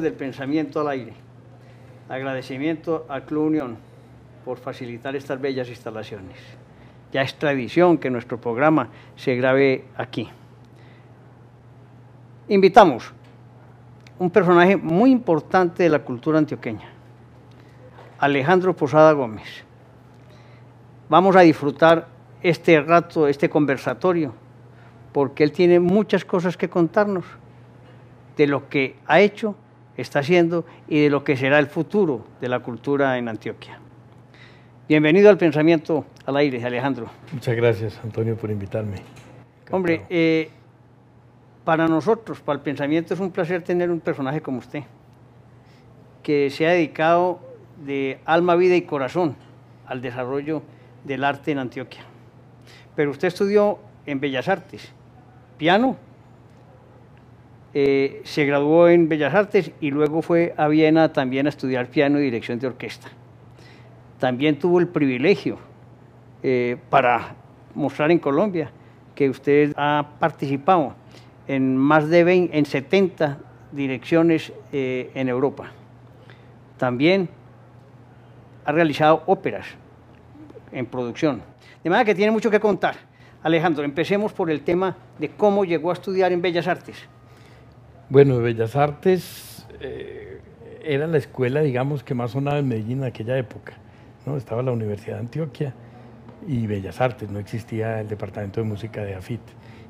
del Pensamiento al Aire. Agradecimiento al Club Unión por facilitar estas bellas instalaciones. Ya es tradición que nuestro programa se grabe aquí. Invitamos un personaje muy importante de la cultura antioqueña, Alejandro Posada Gómez. Vamos a disfrutar este rato, este conversatorio, porque él tiene muchas cosas que contarnos de lo que ha hecho, está haciendo y de lo que será el futuro de la cultura en Antioquia. Bienvenido al Pensamiento al Aire, Alejandro. Muchas gracias, Antonio, por invitarme. Hombre, eh, para nosotros, para el pensamiento, es un placer tener un personaje como usted, que se ha dedicado de alma, vida y corazón al desarrollo del arte en Antioquia. Pero usted estudió en Bellas Artes, piano, eh, se graduó en Bellas Artes y luego fue a Viena también a estudiar piano y dirección de orquesta. También tuvo el privilegio eh, para mostrar en Colombia que usted ha participado en más de 20, en 70 direcciones eh, en Europa. También ha realizado óperas en producción. De manera que tiene mucho que contar. Alejandro, empecemos por el tema de cómo llegó a estudiar en Bellas Artes. Bueno, Bellas Artes eh, era la escuela, digamos, que más sonaba en Medellín en aquella época. ¿no? Estaba la Universidad de Antioquia y Bellas Artes, no existía el departamento de música de AFIT.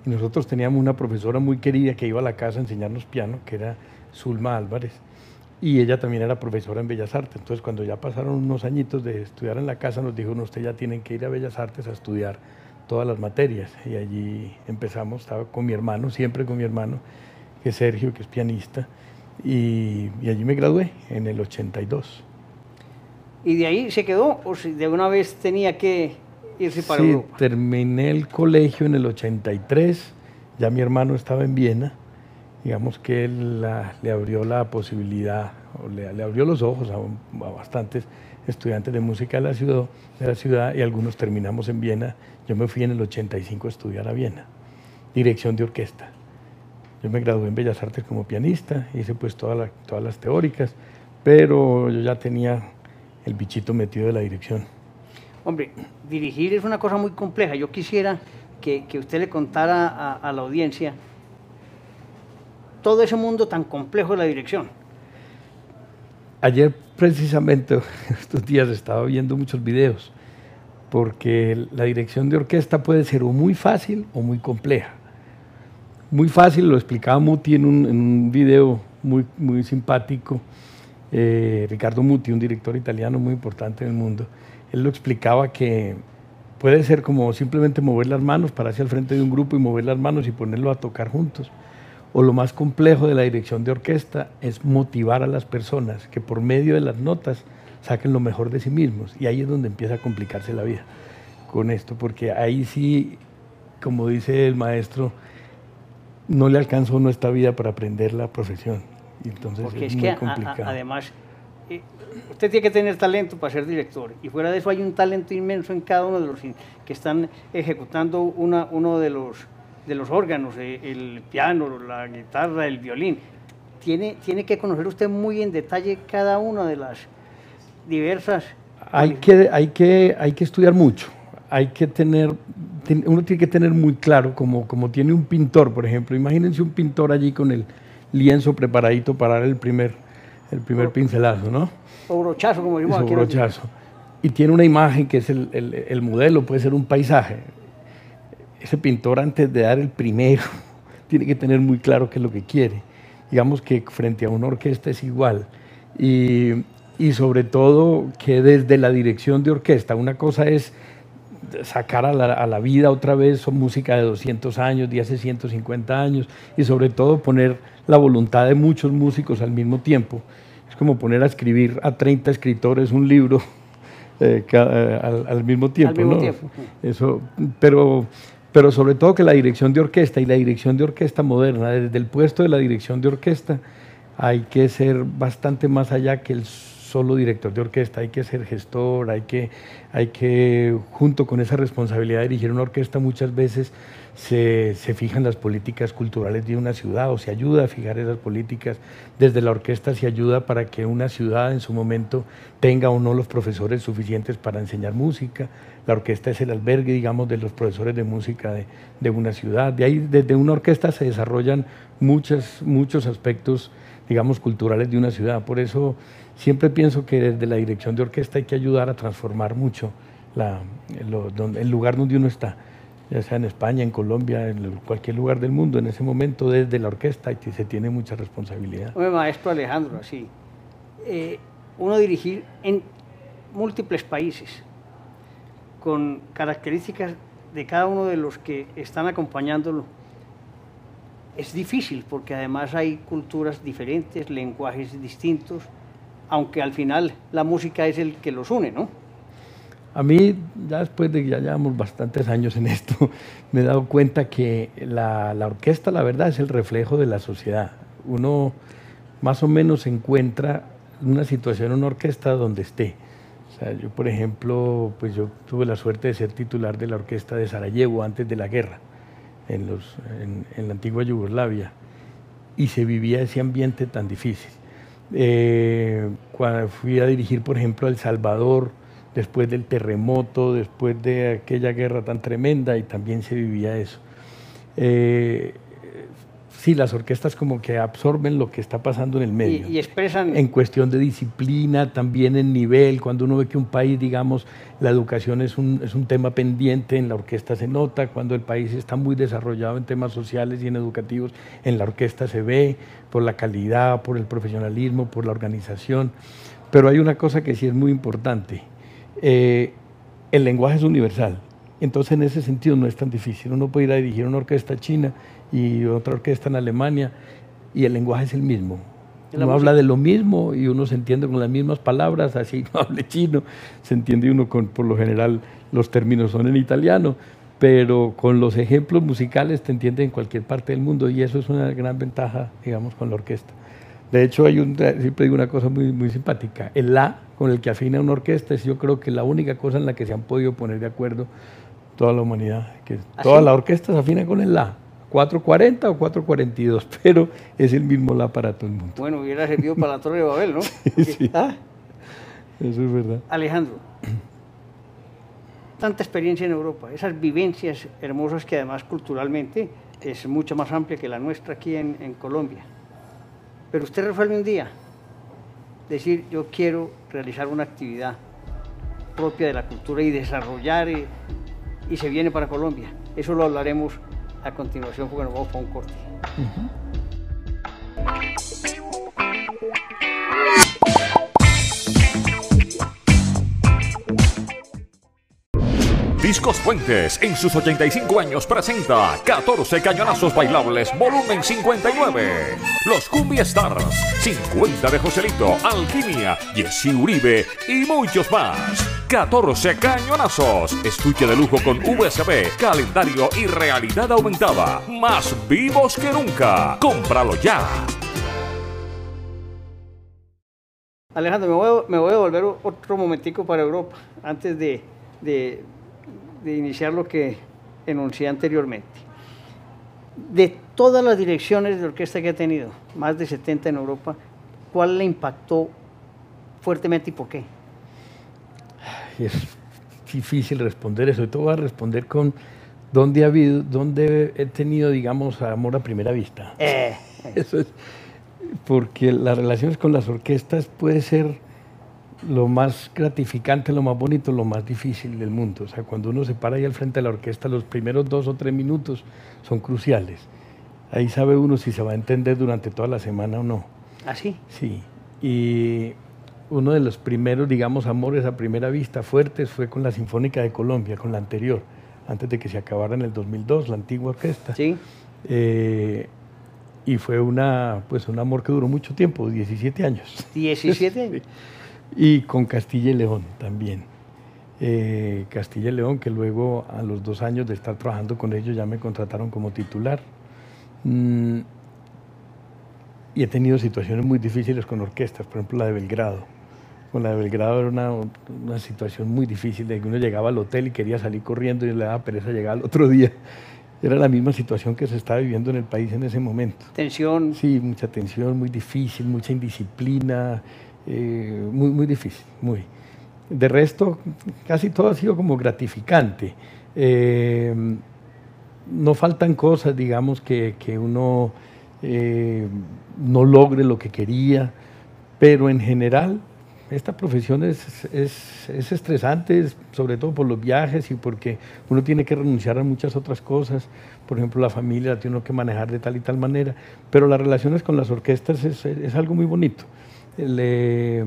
Y nosotros teníamos una profesora muy querida que iba a la casa a enseñarnos piano, que era Zulma Álvarez, y ella también era profesora en Bellas Artes. Entonces, cuando ya pasaron unos añitos de estudiar en la casa, nos dijo, no, usted ya tienen que ir a Bellas Artes a estudiar todas las materias. Y allí empezamos, estaba con mi hermano, siempre con mi hermano, que es Sergio, que es pianista, y, y allí me gradué en el 82. ¿Y de ahí se quedó o si de una vez tenía que irse para sí, Europa? terminé el colegio en el 83, ya mi hermano estaba en Viena, digamos que él la- le abrió la posibilidad, o le, le abrió los ojos a, a bastantes estudiantes de música de la, ciudad, de la ciudad y algunos terminamos en Viena. Yo me fui en el 85 a estudiar a Viena, dirección de orquesta. Yo me gradué en Bellas Artes como pianista, hice pues todas la- todas las teóricas, pero yo ya tenía el bichito metido de la dirección. Hombre, dirigir es una cosa muy compleja. Yo quisiera que, que usted le contara a, a la audiencia todo ese mundo tan complejo de la dirección. Ayer precisamente, estos días estaba viendo muchos videos, porque la dirección de orquesta puede ser o muy fácil o muy compleja. Muy fácil, lo explicaba Muti en un, video muy, muy simpático, eh, Ricardo Muti, un director italiano muy importante en el mundo, él lo explicaba que puede ser como simplemente mover las manos, pararse al frente de un grupo y mover las manos y ponerlo a tocar juntos. O lo más complejo de la dirección de orquesta es motivar a las personas que por medio de las notas saquen lo mejor de sí mismos. Y ahí es donde empieza a complicarse la vida con esto, porque ahí sí, como dice el maestro, no le alcanza a uno esta vida para aprender la profesión. Y Entonces Porque es, es muy que a- a- además, eh, usted tiene que tener talento para ser director. Y fuera de eso hay un talento inmenso en cada uno de los que están ejecutando una, uno de los, de los órganos, eh, el piano, la guitarra, el violín. Tiene, tiene que conocer usted muy en detalle cada una de las diversas... hay que, hay, que, hay que estudiar mucho, hay que tener, ten- uno tiene que tener muy claro, como, como tiene un pintor, por ejemplo, imagínense un pintor allí con el lienzo preparadito para dar el primer, el primer pincelazo, ¿no? O brochazo, como Su aquí brochazo. Y tiene una imagen que es el, el- el modelo, puede ser un paisaje. Ese pintor antes de dar el primero tiene que tener muy claro qué es lo que quiere. Digamos que frente a una orquesta es igual. Y, y sobre todo que desde la dirección de orquesta, una cosa es sacar a la, a la vida otra vez son música de 200 años, de hace 150 años, y sobre todo poner la voluntad de muchos músicos al mismo tiempo. Es como poner a escribir a 30 escritores un libro eh, eh, al, al mismo tiempo. mismo ¿no? tiempo. Eso, pero, pero sobre todo que la dirección de orquesta y la dirección de orquesta moderna, desde el puesto de la dirección de orquesta, hay que ser bastante más allá que el solo director de orquesta, hay que ser gestor, hay que, hay que, junto con esa responsabilidad de dirigir una orquesta, muchas veces se, se, fijan las políticas culturales de una ciudad o se ayuda a fijar esas políticas. Desde la orquesta se ayuda para que una ciudad en su momento tenga o no los profesores suficientes para enseñar música. La orquesta es el albergue, digamos, de los profesores de música de, de una ciudad. De ahí, desde una orquesta se desarrollan muchos, muchos aspectos, digamos, culturales de una ciudad. Por eso siempre pienso que desde la dirección de orquesta hay que ayudar a transformar mucho la, el lugar donde uno está ya sea en España, en Colombia, en cualquier lugar del mundo, en ese momento desde la orquesta se tiene mucha responsabilidad. Maestro Alejandro, así, eh, uno dirigir en múltiples países, con características de cada uno de los que están acompañándolo, es difícil porque además hay culturas diferentes, lenguajes distintos, aunque al final la música es el que los une, ¿no? A mí, ya después de que ya llevamos bastantes años en esto, me he dado cuenta que la, orquesta, la verdad, es el reflejo de la sociedad. Uno más o menos encuentra una situación en una orquesta donde esté. O sea, yo, por ejemplo, pues yo tuve la suerte de ser titular de la orquesta de Sarajevo antes de la guerra, en, los, en, la antigua Yugoslavia, y se vivía ese ambiente tan difícil. Eh, cuando fui a dirigir, por ejemplo, a El Salvador, después del terremoto, después de aquella guerra tan tremenda y también se vivía eso. Eh, sí, las orquestas como que absorben lo que está pasando en el medio. Y, expresan... En cuestión de disciplina, también en nivel, cuando uno ve que un país, digamos, la educación es un, es un tema pendiente, en la orquesta se nota, cuando el país está muy desarrollado en temas sociales y en educativos, en la orquesta se ve por la calidad, por el profesionalismo, por la organización. Pero hay una cosa que sí es muy importante, eh, el lenguaje es universal. Entonces, en ese sentido no es tan difícil. Uno puede ir a dirigir una orquesta china y otra orquesta en Alemania y el lenguaje es el mismo. Uno habla de lo mismo y uno se entiende con las mismas palabras, así no hable chino, se entiende uno con, por lo general, los términos son en italiano, pero con los ejemplos musicales te entiende en cualquier parte del mundo y eso es una gran ventaja, digamos, con la orquesta. De hecho, hay un, siempre digo una cosa muy, muy simpática. El La con el que afina una orquesta es yo creo que la única cosa en la que se han podido poner de acuerdo toda la humanidad. Que ¿Ah, toda la orquesta se afina con el La. 440 o 442, pero es el mismo La para todo el mundo. Bueno, hubiera servido para la Torre de Babel, ¿no? sí, ¿Ah? Eso es verdad. Alejandro, tanta experiencia en Europa, esas vivencias hermosas que además culturalmente es mucho más amplia que la nuestra aquí en, en Colombia. Pero usted resuelve un día decir, yo quiero realizar una actividad propia de la cultura y desarrollar eh, y, se viene para Colombia. Eso lo hablaremos a continuación porque nos vamos para un corte. Discos Fuentes en sus 85 años presenta 14 cañonazos bailables volumen 59. Los Cumbia Stars, 50 de Joselito, Alquimia, Jesse Uribe y muchos más. 14 cañonazos, estuche de lujo con USB, calendario y realidad aumentada. Más vivos que nunca. Cómpralo ya. Alejandro, me voy, a, volver otro momentico para Europa antes de iniciar lo que enuncié anteriormente. De todas las direcciones de orquesta que ha tenido, más de 70 en Europa, ¿cuál le impactó fuertemente y por qué? Es difícil responder eso. Te voy a responder con dónde ha habido, dónde he tenido, digamos, amor a primera vista. Eh. Eso es porque las relaciones con las orquestas puede ser lo más gratificante, lo más bonito, lo más difícil del mundo. O sea, cuando uno se para ahí al frente de la orquesta, los primeros dos o tres minutos son cruciales. Ahí sabe uno si se va a entender durante toda la semana o no. ¿Ah, sí? Sí. Y uno de los primeros, digamos, amores a primera vista fuertes fue con la Sinfónica de Colombia, con la anterior, antes de que se acabara en el 2002, la antigua orquesta. Sí. Eh, y fue una, pues, un amor que duró mucho tiempo, 17 años. 17 años. y con Castilla y León también. Eh, Castilla y León, que luego a los dos años de estar trabajando con ellos ya me contrataron como titular. Mm, y he tenido situaciones muy difíciles con orquestas, por ejemplo la de Belgrado. Con la de Belgrado era una, una situación muy difícil, de que uno llegaba al hotel y quería salir corriendo y le daba pereza llegar al otro día. era la misma situación que se estaba viviendo en el país en ese momento. Tensión. Sí, mucha tensión, muy difícil, mucha indisciplina, eh, muy, muy difícil, muy. De resto, casi todo ha sido como gratificante. Eh, no faltan cosas, digamos, que, uno eh, no logre lo que quería, pero en general esta profesión es, es, es, estresante, sobre todo por los viajes y porque uno tiene que renunciar a muchas otras cosas. Por ejemplo, la familia tiene que manejar de tal y tal manera. Pero las relaciones con las orquestas es, algo muy bonito. Le,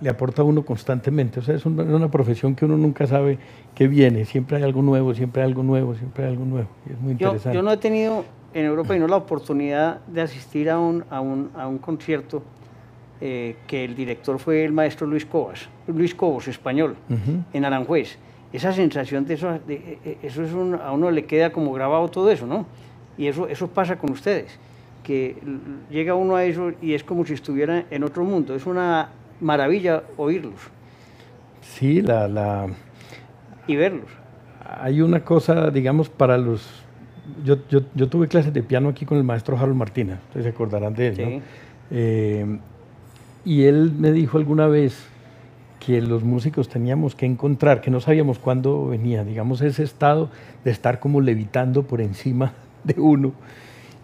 le, aporta a uno constantemente. O sea, es una, una, profesión que uno nunca sabe qué viene. Siempre hay algo nuevo, siempre hay algo nuevo, siempre hay algo nuevo. es muy interesante. Yo, no he tenido en Europa y no la oportunidad de asistir a un, a un, a un concierto eh, que el director fue el maestro Luis Cobas, Luis Cobos, español, en Aranjuez. Esa sensación de eso, de, eh, eso es a uno le queda como grabado todo eso, ¿no? Y eso, eso pasa con ustedes, que llega uno a eso y es como si estuviera en otro mundo. Es una maravilla oírlos. Sí, la... la... Y verlos. Hay una cosa, digamos, para los... Yo, yo, yo tuve clases de piano aquí con el maestro Harold Martina, ustedes se acordarán de él, ¿no? Eh, y él me dijo alguna vez que los músicos teníamos que encontrar, que no sabíamos cuándo venía, digamos, ese estado de estar como levitando por encima de uno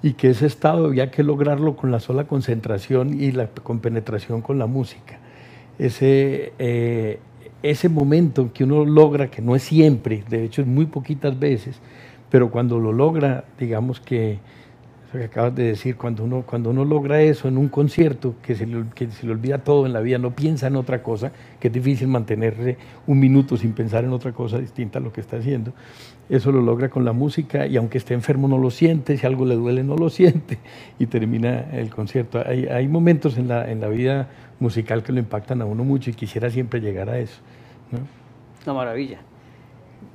y que ese estado había que lograrlo con la sola concentración y la compenetración con la música. Ese, eh, ese momento que uno logra, que no es siempre, de hecho es muy poquitas veces, pero cuando lo logra, digamos que que acabas de decir, cuando uno, cuando uno logra eso en un concierto, que se, le, que se le olvida todo en la vida, no piensa en otra cosa, que es difícil mantenerse un minuto sin pensar en otra cosa distinta a lo que está haciendo, eso lo logra con la música y aunque esté enfermo no lo siente, si algo le duele no lo siente y termina el concierto. Hay, hay momentos en la, en la vida musical que lo impactan a uno mucho y quisiera siempre llegar a eso. ¿no? Una maravilla.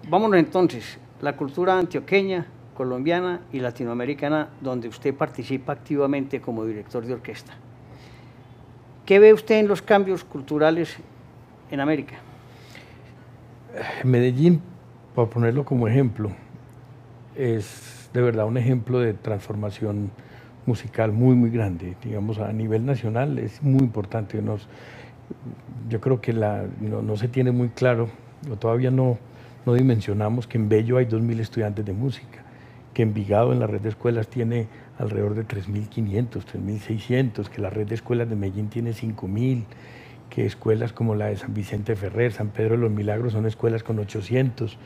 Vámonos entonces, la cultura antioqueña, colombiana y latinoamericana, donde usted participa activamente como director de orquesta. ¿Qué ve usted en los cambios culturales en América? Medellín, por ponerlo como ejemplo, es de verdad un ejemplo de transformación musical muy, muy grande. Digamos, a nivel nacional es muy importante. Nos, yo creo que la, no, se tiene muy claro, o todavía no, no dimensionamos que en Bello hay 2.000 estudiantes de música que Envigado en la red de escuelas tiene alrededor de 3.500, 3.600, que la red de escuelas de Medellín tiene 5.000, que escuelas como la de San Vicente Ferrer, San Pedro de los Milagros son escuelas con 800,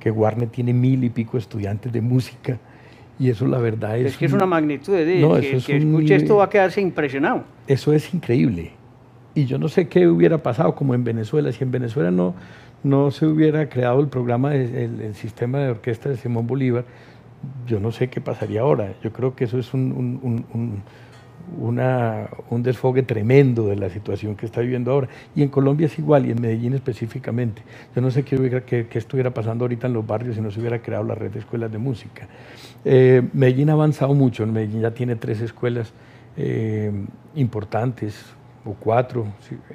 que Guarne tiene mil y pico estudiantes de música. Y eso la verdad es... Es que es una magnitud de... No, que, que escuche esto va a quedarse impresionado. Eso es increíble. Y yo no sé qué hubiera pasado como en Venezuela, si en Venezuela no, no se hubiera creado el programa, el, el sistema de orquesta de Simón Bolívar, yo no sé qué pasaría ahora. Yo creo que eso es un, un, desfogue tremendo de la situación que está viviendo ahora. Y en Colombia es igual, y en Medellín específicamente. Yo no sé qué, qué, estuviera pasando ahorita en los barrios si no se hubiera creado la red de escuelas de música. Eh, Medellín ha avanzado mucho. Medellín ya tiene tres escuelas eh, importantes, o cuatro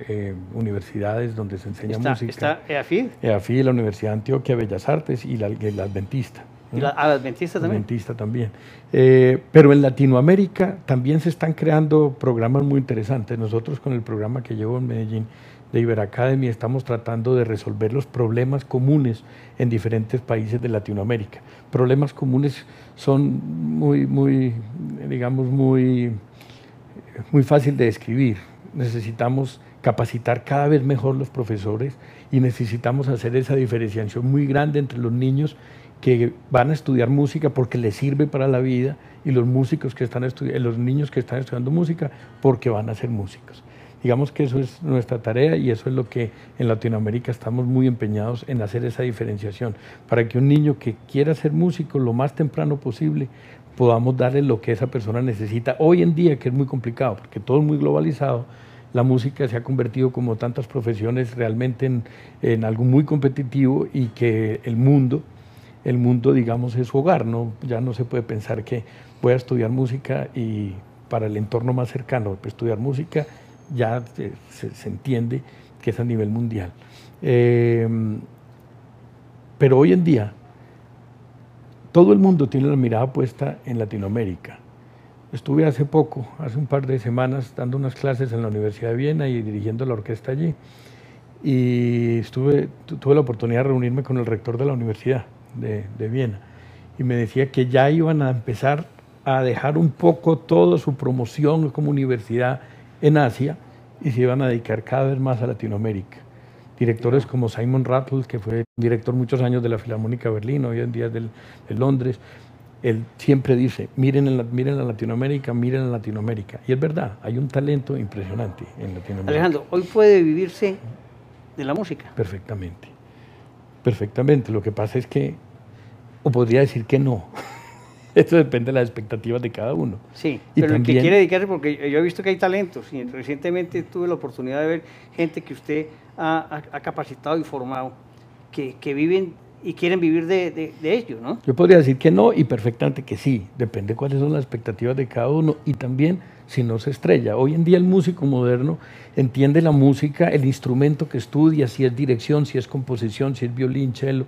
eh, universidades donde se enseña música. ¿Está EAFID? EAFID, la Universidad de Antioquia, Bellas Artes y la, la Adventista. ¿Y la, Adventista también? Adventista también. Eh, pero en Latinoamérica también se están creando programas muy interesantes. Nosotros con el programa que llevo en Medellín de Iberacademy estamos tratando de resolver los problemas comunes en diferentes países de Latinoamérica. Problemas comunes son muy, muy, digamos, muy, muy fácil de describir. Necesitamos capacitar cada vez mejor los profesores y necesitamos hacer esa diferenciación muy grande entre los niños que van a estudiar música porque les sirve para la vida y los músicos que están los niños que están estudiando música porque van a ser músicos. Digamos que eso es nuestra tarea y eso es lo que en Latinoamérica estamos muy empeñados en hacer esa diferenciación, para que un niño que quiera ser músico lo más temprano posible podamos darle lo que esa persona necesita. Hoy en día, que es muy complicado, porque todo es muy globalizado, la música se ha convertido como tantas profesiones realmente en, en algo muy competitivo y que el mundo el mundo, digamos, es su hogar, ¿no? Ya no se puede pensar que voy a estudiar música y para el entorno más cercano, estudiar música ya se, entiende que es a nivel mundial. Eh, pero hoy en día, todo el mundo tiene la mirada puesta en Latinoamérica. Estuve hace poco, hace un par de semanas, dando unas clases en la Universidad de Viena y dirigiendo la orquesta allí. Y estuve, tuve la oportunidad de reunirme con el rector de la Universidad de, de Viena. Y me decía que ya iban a empezar a dejar un poco toda su promoción como universidad en Asia y se iban a dedicar cada vez más a Latinoamérica. Directores como Simon Rattle, que fue director muchos años de la Filarmónica Berlín, hoy en día de Londres, él siempre dice, miren, en la, miren a Latinoamérica, miren a Latinoamérica. Y es verdad, hay un talento impresionante en Latinoamérica. Alejandro, hoy puede vivirse de la música. Perfectamente, perfectamente. Lo que pasa es que, o podría decir que no. Eso depende de las expectativas de cada uno. Sí, pero el que quiere dedicarse, porque yo he visto que hay talentos, y recientemente tuve la oportunidad de ver gente que usted ha, capacitado y formado, que, que, viven y quieren vivir de, de, de, ello, ¿no? Yo podría decir que no y perfectamente que sí, depende cuáles son las expectativas de cada uno y también si no se estrella. Hoy en día el músico moderno entiende la música, el instrumento que estudia, si es dirección, si es composición, si es violín, cello,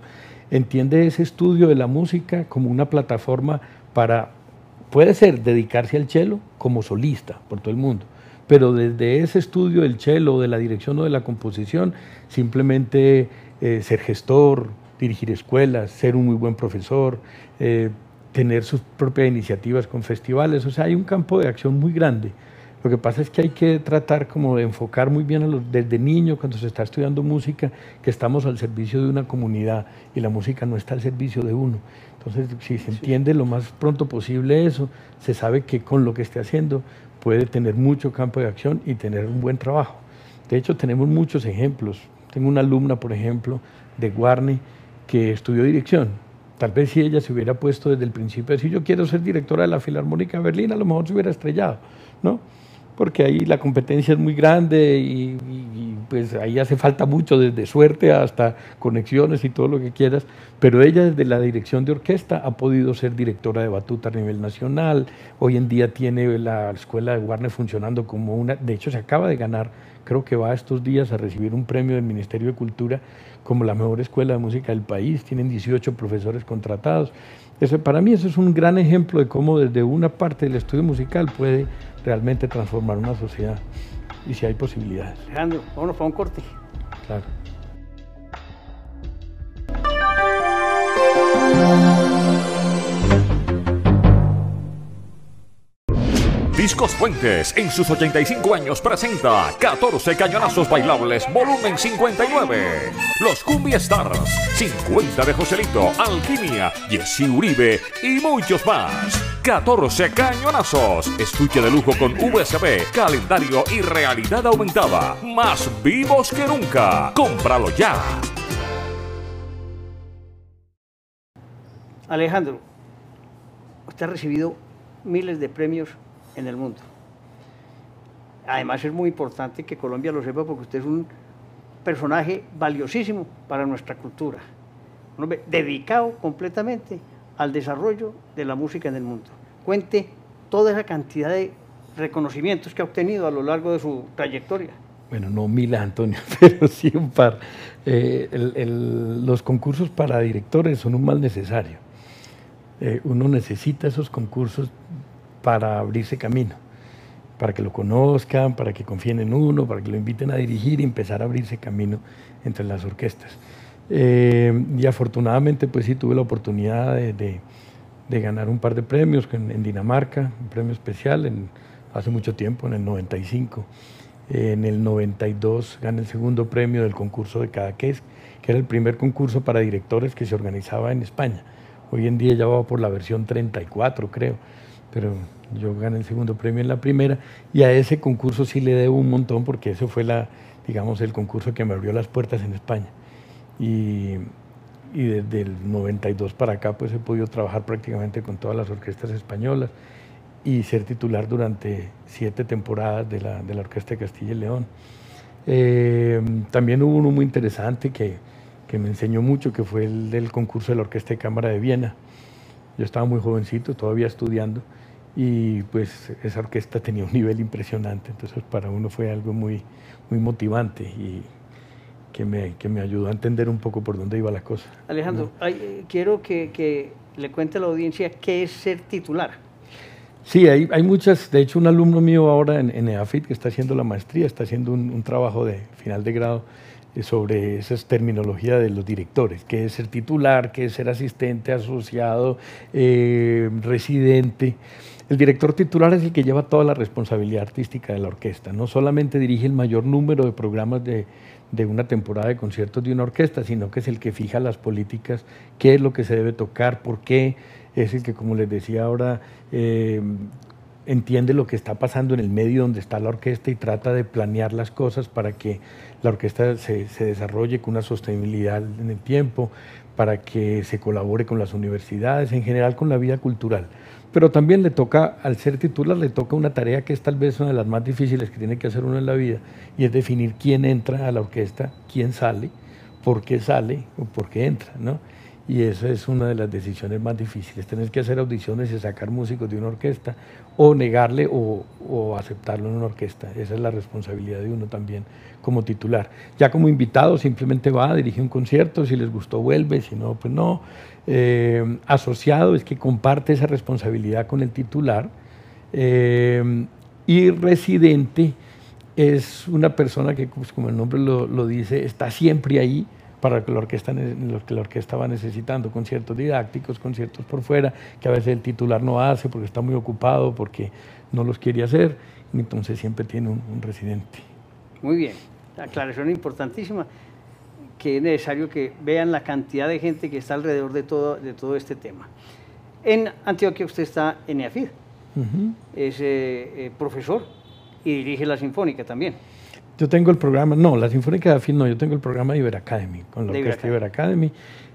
entiende ese estudio de la música como una plataforma para, puede ser dedicarse al cello como solista por todo el mundo, pero desde ese estudio del cello, de la dirección o de la composición, simplemente eh, ser gestor, dirigir escuelas, ser un muy buen profesor, eh, tener sus propias iniciativas con festivales, o sea, hay un campo de acción muy grande. Lo que pasa es que hay que tratar como de enfocar muy bien a los, desde niño, cuando se está estudiando música, que estamos al servicio de una comunidad y la música no está al servicio de uno. Entonces, si se entiende lo más pronto posible eso, se sabe que con lo que esté haciendo puede tener mucho campo de acción y tener un buen trabajo. De hecho, tenemos muchos ejemplos. Tengo una alumna, por ejemplo, de Guarne, que estudió dirección. Tal vez si ella se hubiera puesto desde el principio decir yo quiero ser directora de la Filarmónica de Berlín, a lo mejor se hubiera estrellado, ¿no? porque ahí la competencia es muy grande y, pues ahí hace falta mucho, desde suerte hasta conexiones y todo lo que quieras, pero ella desde la dirección de orquesta ha podido ser directora de batuta a nivel nacional, hoy en día tiene la escuela de Warner funcionando como una, de hecho se acaba de ganar, creo que va estos días a recibir un premio del Ministerio de Cultura como la mejor escuela de música del país, tienen 18 profesores contratados. Eso, para mí eso es un gran ejemplo de cómo desde una parte del estudio musical puede realmente transformar una sociedad y si hay posibilidades. Alejandro, vámonos para un corte. Claro. Discos Fuentes en sus 85 años presenta 14 cañonazos bailables volumen 59. Los Cumbia Stars, 50 de Joselito, Alquimia, Jesse Uribe y muchos más. 14 cañonazos. Estuche de lujo con USB, calendario y realidad aumentada. Más vivos que nunca. Cómpralo ya. Alejandro, usted ha recibido miles de premios en el mundo. Además es muy importante que Colombia lo sepa porque usted es un personaje valiosísimo para nuestra cultura, un hombre dedicado completamente al desarrollo de la música en el mundo. Cuente toda esa cantidad de reconocimientos que ha obtenido a lo largo de su trayectoria. Bueno, no mil, Antonio, pero sí un par. Eh, los concursos para directores son un mal necesario. Eh, uno necesita esos concursos para abrirse camino, para que lo conozcan, para que confíen en uno, para que lo inviten a dirigir y empezar a abrirse camino entre las orquestas. Eh, y afortunadamente, pues sí, tuve la oportunidad de, ganar un par de premios en, Dinamarca, un premio especial hace mucho tiempo, en el 95. En el 92 gané el segundo premio del concurso de Cadaqués, que era el primer concurso para directores que se organizaba en España. Hoy en día ya va por la versión 34, creo pero yo gané el segundo premio en la primera y a ese concurso sí le debo un montón porque ese fue la, digamos, el concurso que me abrió las puertas en España. Y, y desde el 92 para acá pues he podido trabajar prácticamente con todas las orquestas españolas y ser titular durante siete temporadas de la, de la Orquesta de Castilla y León. Eh, también hubo uno muy interesante que, que me enseñó mucho, que fue el del concurso de la Orquesta de Cámara de Viena. Yo estaba muy jovencito, todavía estudiando, y pues esa orquesta tenía un nivel impresionante, entonces para uno fue algo muy, muy motivante y que me, que me ayudó a entender un poco por dónde iba la cosa. Alejandro, eh, quiero que, que, le cuente a la audiencia qué es ser titular. Sí, hay, hay muchas. De hecho, un alumno mío ahora en, en EAFIT que está haciendo la maestría, está haciendo un, un trabajo de final de grado eh, sobre esa terminología de los directores, qué es ser titular, qué es ser asistente, asociado, eh, residente. El director titular es el que lleva toda la responsabilidad artística de la orquesta. No solamente dirige el mayor número de programas de, una temporada de conciertos de una orquesta, sino que es el que fija las políticas, qué es lo que se debe tocar, por qué, es el que, como les decía ahora, eh, entiende lo que está pasando en el medio donde está la orquesta y trata de planear las cosas para que la orquesta se, desarrolle con una sostenibilidad en el tiempo, para que se colabore con las universidades, en general con la vida cultural. Pero también le toca, al ser titular, le toca una tarea que es tal vez una de las más difíciles que tiene que hacer uno en la vida, y es definir quién entra a la orquesta, quién sale, por qué sale o por qué entra, ¿no? y esa es una de las decisiones más difíciles, tener que hacer audiciones y sacar músicos de una orquesta o negarle o, aceptarlo en una orquesta. Esa es la responsabilidad de uno también como titular. Ya como invitado simplemente va, dirige un concierto, si les gustó vuelve, si no, pues no. Eh, asociado es que comparte esa responsabilidad con el titular eh, y residente es una persona que, pues, como el nombre lo dice, está siempre ahí para que lo que la orquesta va necesitando, conciertos didácticos, conciertos por fuera, que a veces el titular no hace porque está muy ocupado, porque no los quiere hacer, entonces siempre tiene un, un residente. Muy bien, aclaración importantísima, que es necesario que vean la cantidad de gente que está alrededor de todo, de todo este tema. En Antioquia usted está en EAFID, uh -huh. es eh, eh, profesor y dirige la Sinfónica también. Yo tengo el programa, no, la Sinfónica de Afil no, yo tengo el programa de Iber Academy, con la orquesta Iber Academy,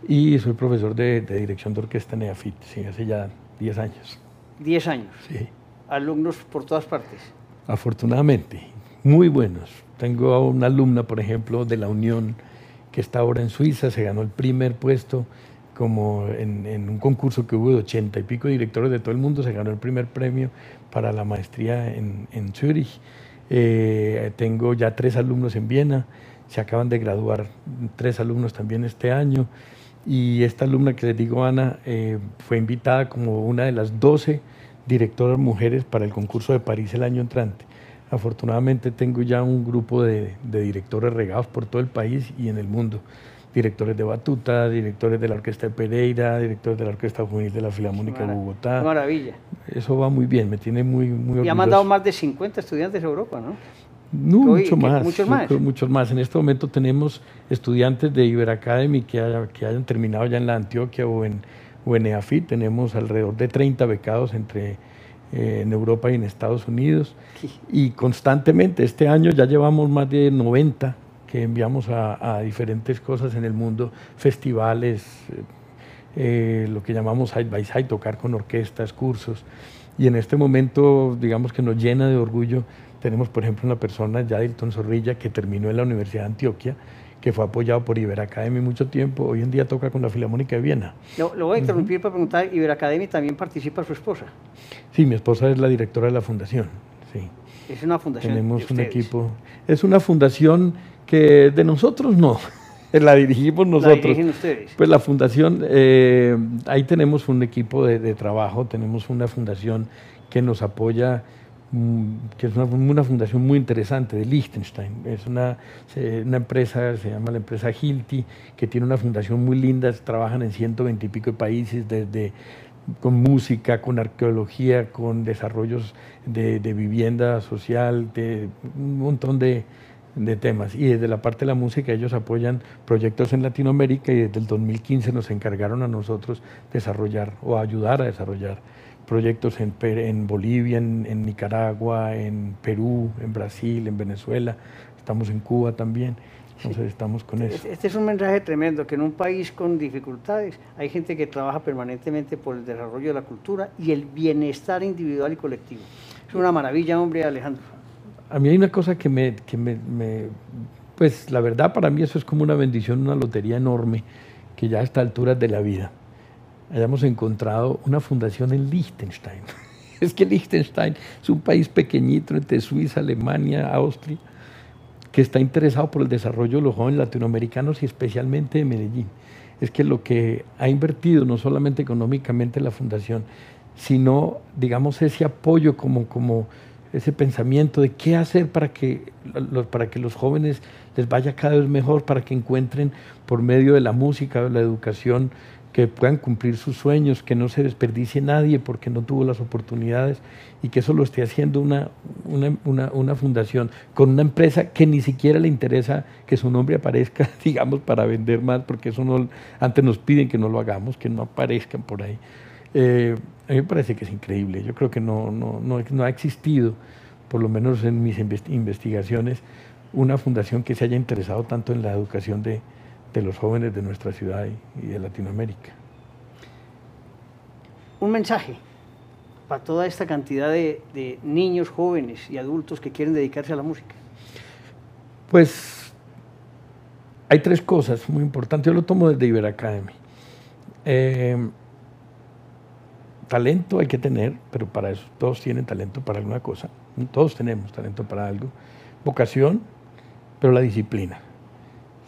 y soy profesor de, de, dirección de orquesta en EAFIT, sí, hace ya 10 años. 10 años. Sí. Alumnos por todas partes. Afortunadamente, muy buenos. Tengo a una alumna, por ejemplo, de la Unión, que está ahora en Suiza, se ganó el primer puesto como en, en, un concurso que hubo de ochenta y pico directores de todo el mundo, se ganó el primer premio para la maestría en, en Zúrich. Eh, tengo ya tres alumnos en Viena, se acaban de graduar tres alumnos también este año. Y esta alumna que les digo, Ana, eh, fue invitada como una de las 12 directoras mujeres para el concurso de París el año entrante. Afortunadamente tengo ya un grupo de, de directores regados por todo el país y en el mundo directores de batuta, directores de la Orquesta de Pereira, directores de la Orquesta Juvenil de la Filarmónica de Bogotá. Maravilla. Eso va muy bien, me tiene muy, muy orgulloso. Y ha mandado más de 50 estudiantes a Europa, ¿no? No, mucho más. Muchos más. Muchos más. En este momento tenemos estudiantes de Iber Academy que, haya, que hayan terminado ya en la Antioquia o en, o en EAFIT. Tenemos alrededor de 30 becados entre eh, en Europa y en Estados Unidos. Sí. Y constantemente, este año ya llevamos más de 90 que enviamos a, a, diferentes cosas en el mundo, festivales, eh, lo que llamamos side by side, tocar con orquestas, cursos. Y en este momento, digamos que nos llena de orgullo. Tenemos, por ejemplo, una persona, Yadilton Zorrilla, que terminó en la Universidad de Antioquia, que fue apoyado por Iber Academy mucho tiempo. Hoy en día toca con la Filarmónica de Viena. Lo, lo voy a interrumpir uh -huh. para preguntar, ¿Iber Academy también participa su esposa? Sí, mi esposa es la directora de la fundación. Sí. Es una fundación. Tenemos un equipo. Es una fundación que de nosotros no, la dirigimos nosotros. La dirigen ustedes. Pues la fundación, eh, ahí tenemos un equipo de, de, trabajo, tenemos una fundación que nos apoya, mmm, que es una, una, fundación muy interesante de Liechtenstein. Es una, una, empresa, se llama la empresa Hilti, que tiene una fundación muy linda, trabajan en 120 y pico de países, desde con música, con arqueología, con desarrollos de, de vivienda social, de un montón de, de temas. Y desde la parte de la música ellos apoyan proyectos en Latinoamérica y desde el 2015 nos encargaron a nosotros desarrollar o ayudar a desarrollar proyectos en, en Bolivia, en, en, Nicaragua, en Perú, en Brasil, en Venezuela. Estamos en Cuba también. Entonces sí. estamos con eso. Este es un mensaje tremendo, que en un país con dificultades hay gente que trabaja permanentemente por el desarrollo de la cultura y el bienestar individual y colectivo. Es una maravilla, hombre, Alejandro a mí hay una cosa que me, que me, pues la verdad para mí eso es como una bendición, una lotería enorme, que ya a esta altura de la vida hayamos encontrado una fundación en Liechtenstein. es que Liechtenstein es un país pequeñito entre Suiza, Alemania, Austria, que está interesado por el desarrollo de los jóvenes latinoamericanos y especialmente de Medellín. es que lo que ha invertido no solamente económicamente la fundación, sino, digamos, ese apoyo como, como ese pensamiento de qué hacer para que, para que los jóvenes les vaya cada vez mejor, para que encuentren por medio de la música, de la educación, que puedan cumplir sus sueños, que no se desperdicie nadie porque no tuvo las oportunidades y que eso lo esté haciendo una, una, fundación con una empresa que ni siquiera le interesa que su nombre aparezca, digamos, para vender más, porque eso no, antes nos piden que no lo hagamos, que no aparezcan por ahí. Eh, a mí me parece que es increíble. Yo creo que no, no, no, ha existido, por lo menos en mis investigaciones, una fundación que se haya interesado tanto en la educación de, de los jóvenes de nuestra ciudad y, de Latinoamérica. Un mensaje para toda esta cantidad de, niños, jóvenes y adultos que quieren dedicarse a la música. Pues hay tres cosas muy importantes. Yo lo tomo desde Iber Academy. Eh, talento hay que tener, pero para eso todos tienen talento para alguna cosa. Todos tenemos talento para algo. Vocación, pero la disciplina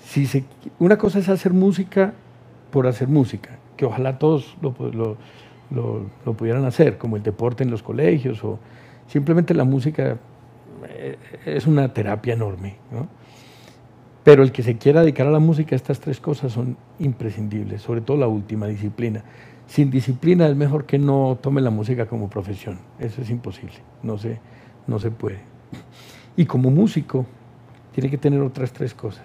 si una cosa es hacer música por hacer música, que ojalá todos lo, pudieran hacer, como el deporte en los colegios, o simplemente la música eh, es una terapia enorme. Pero el que se quiera dedicar a la música, estas tres cosas son imprescindibles, sobre todo la última, disciplina. Sin disciplina es mejor que no tome la música como profesión, eso es imposible, no se, no se puede. Y como músico, tiene que tener otras tres cosas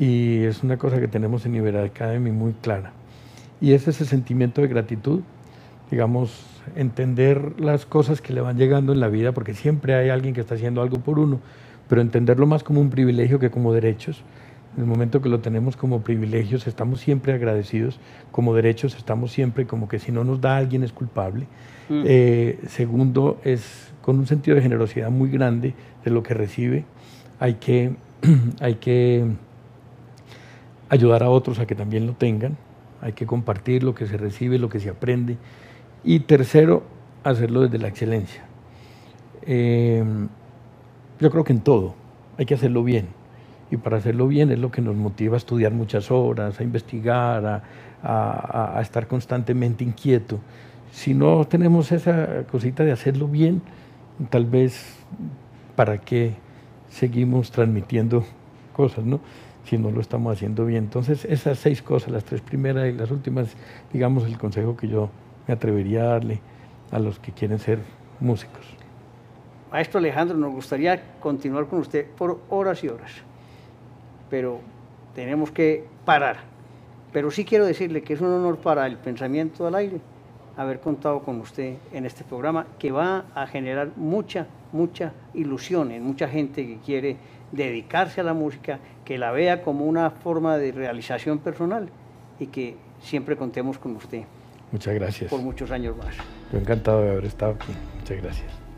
y es una cosa que tenemos en Iber Academy muy clara. Y es ese sentimiento de gratitud, digamos, entender las cosas que le van llegando en la vida, porque siempre hay alguien que está haciendo algo por uno, pero entenderlo más como un privilegio que como derechos. En el momento que lo tenemos como privilegios, estamos siempre agradecidos, como derechos estamos siempre como que si no nos da alguien es culpable. Mm. Eh, segundo, es con un sentido de generosidad muy grande de lo que recibe. Hay que, hay que ayudar a otros a que también lo tengan, hay que compartir lo que se recibe, lo que se aprende. Y tercero, hacerlo desde la excelencia. Eh, yo creo que en todo hay que hacerlo bien. Y para hacerlo bien es lo que nos motiva a estudiar muchas horas, a investigar, a, estar constantemente inquieto. Si no tenemos esa cosita de hacerlo bien, tal vez para qué seguimos transmitiendo cosas, ¿no? si no lo estamos haciendo bien. Entonces, esas seis cosas, las tres primeras y las últimas, digamos, el consejo que yo me atrevería a darle a los que quieren ser músicos. Maestro Alejandro, nos gustaría continuar con usted por horas y horas, pero tenemos que parar. Pero sí quiero decirle que es un honor para el pensamiento al aire haber contado con usted en este programa que va a generar mucha, mucha ilusión en mucha gente que quiere dedicarse a la música, que la vea como una forma de realización personal y que siempre contemos con usted. Muchas gracias. Por muchos años más. Yo encantado de haber estado aquí. Muchas gracias.